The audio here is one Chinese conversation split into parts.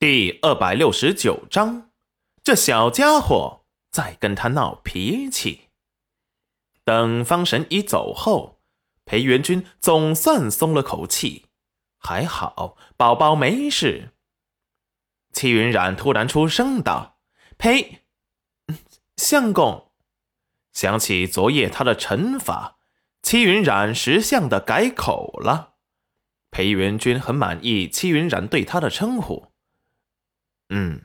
第二百六十九章，这小家伙在跟他闹脾气。等方神一走后，裴元君总算松了口气，还好宝宝没事。戚云染突然出声道：“裴相公，想起昨夜他的惩罚，戚云染识相的改口了。裴元君很满意戚云染对他的称呼。”嗯，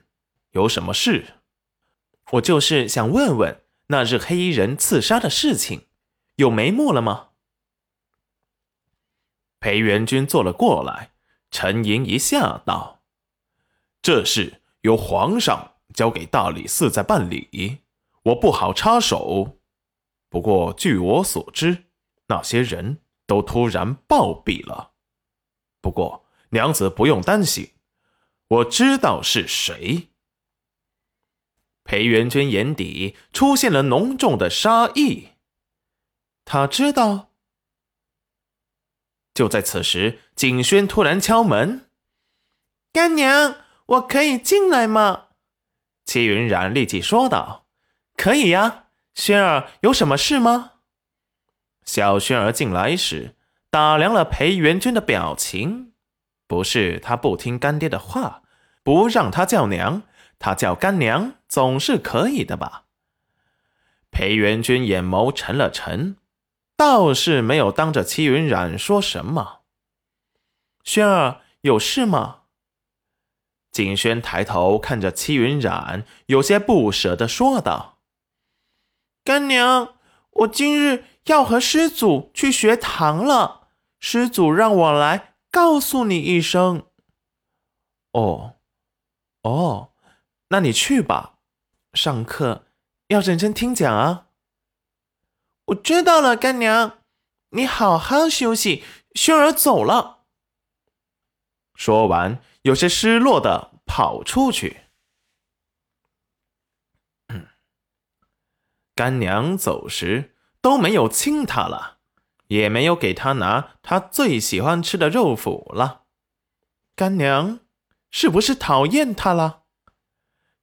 有什么事？我就是想问问那日黑衣人刺杀的事情，有眉目了吗？裴元君坐了过来，沉吟一下道：“这事由皇上交给大理寺在办理，我不好插手。不过据我所知，那些人都突然暴毙了。不过娘子不用担心。”我知道是谁。裴元君眼底出现了浓重的杀意。他知道。就在此时，景轩突然敲门：“干娘，我可以进来吗？”戚云染立即说道：“可以呀，轩儿，有什么事吗？”小轩儿进来时，打量了裴元君的表情。不是他不听干爹的话，不让他叫娘，他叫干娘总是可以的吧？裴元君眼眸沉了沉，倒是没有当着戚云染说什么。轩儿有事吗？景轩抬头看着戚云染，有些不舍的说道：“干娘，我今日要和师祖去学堂了，师祖让我来。”告诉你一声。哦，哦，那你去吧。上课要认真听讲啊。我知道了，干娘，你好好休息。轩儿走了。说完，有些失落的跑出去。干娘走时都没有亲他了。也没有给他拿他最喜欢吃的肉脯了，干娘是不是讨厌他了？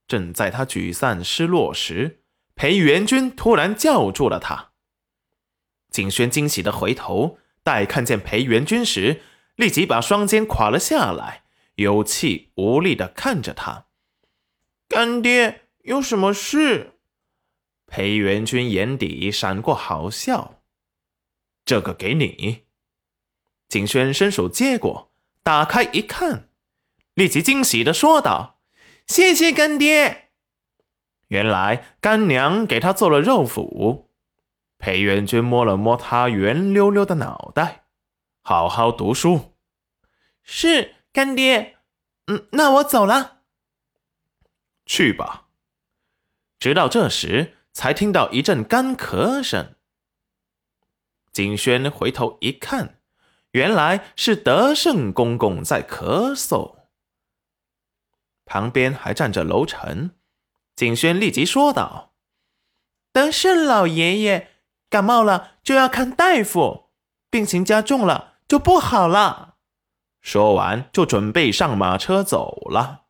正在他沮丧失落时，裴元君突然叫住了他。景轩惊喜的回头，待看见裴元君时，立即把双肩垮了下来，有气无力的看着他。干爹有什么事？裴元君眼底闪过好笑。这个给你，景轩伸手接过，打开一看，立即惊喜的说道：“谢谢干爹。”原来干娘给他做了肉脯。裴元君摸了摸他圆溜溜的脑袋，好好读书。是干爹，嗯，那我走了。去吧。直到这时，才听到一阵干咳声。景轩回头一看，原来是德胜公公在咳嗽，旁边还站着楼臣。景轩立即说道：“德胜老爷爷感冒了，就要看大夫，病情加重了就不好了。”说完就准备上马车走了。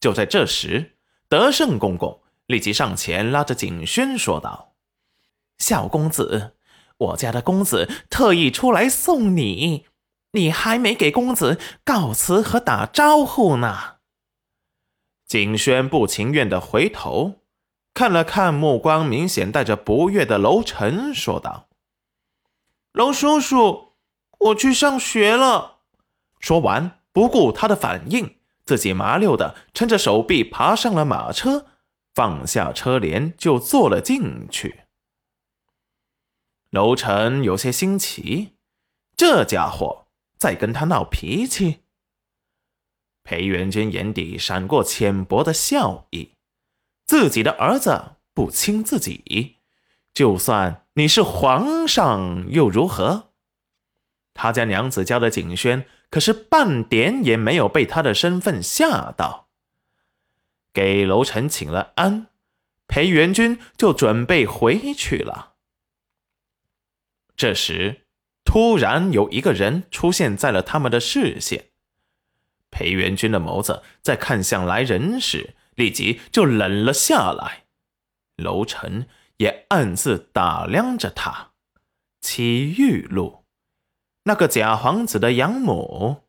就在这时，德胜公公立即上前拉着景轩说道：“小公子。”我家的公子特意出来送你，你还没给公子告辞和打招呼呢。景轩不情愿的回头看了看，目光明显带着不悦的楼臣，说道：“楼叔叔，我去上学了。”说完，不顾他的反应，自己麻溜的撑着手臂爬上了马车，放下车帘就坐了进去。楼臣有些新奇，这家伙在跟他闹脾气。裴元君眼底闪过浅薄的笑意，自己的儿子不亲自己，就算你是皇上又如何？他家娘子家的景轩可是半点也没有被他的身份吓到。给楼臣请了安，裴元君就准备回去了。这时，突然有一个人出现在了他们的视线。裴元君的眸子在看向来人时，立即就冷了下来。楼臣也暗自打量着他。祁玉露，那个假皇子的养母，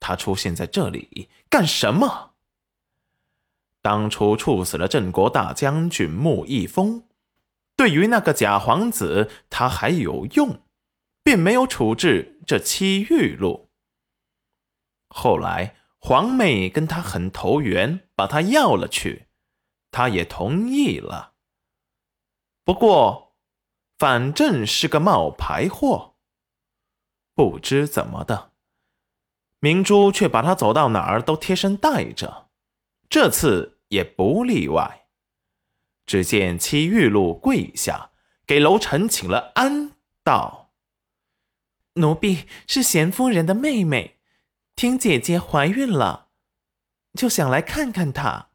他出现在这里干什么？当初处死了镇国大将军穆义峰，对于那个假皇子，他还有用，并没有处置这七玉露。后来皇妹跟他很投缘，把他要了去，他也同意了。不过，反正是个冒牌货。不知怎么的，明珠却把他走到哪儿都贴身带着，这次也不例外。只见七玉露跪下，给楼臣请了安，道：“奴婢是贤夫人的妹妹，听姐姐怀孕了，就想来看看她。”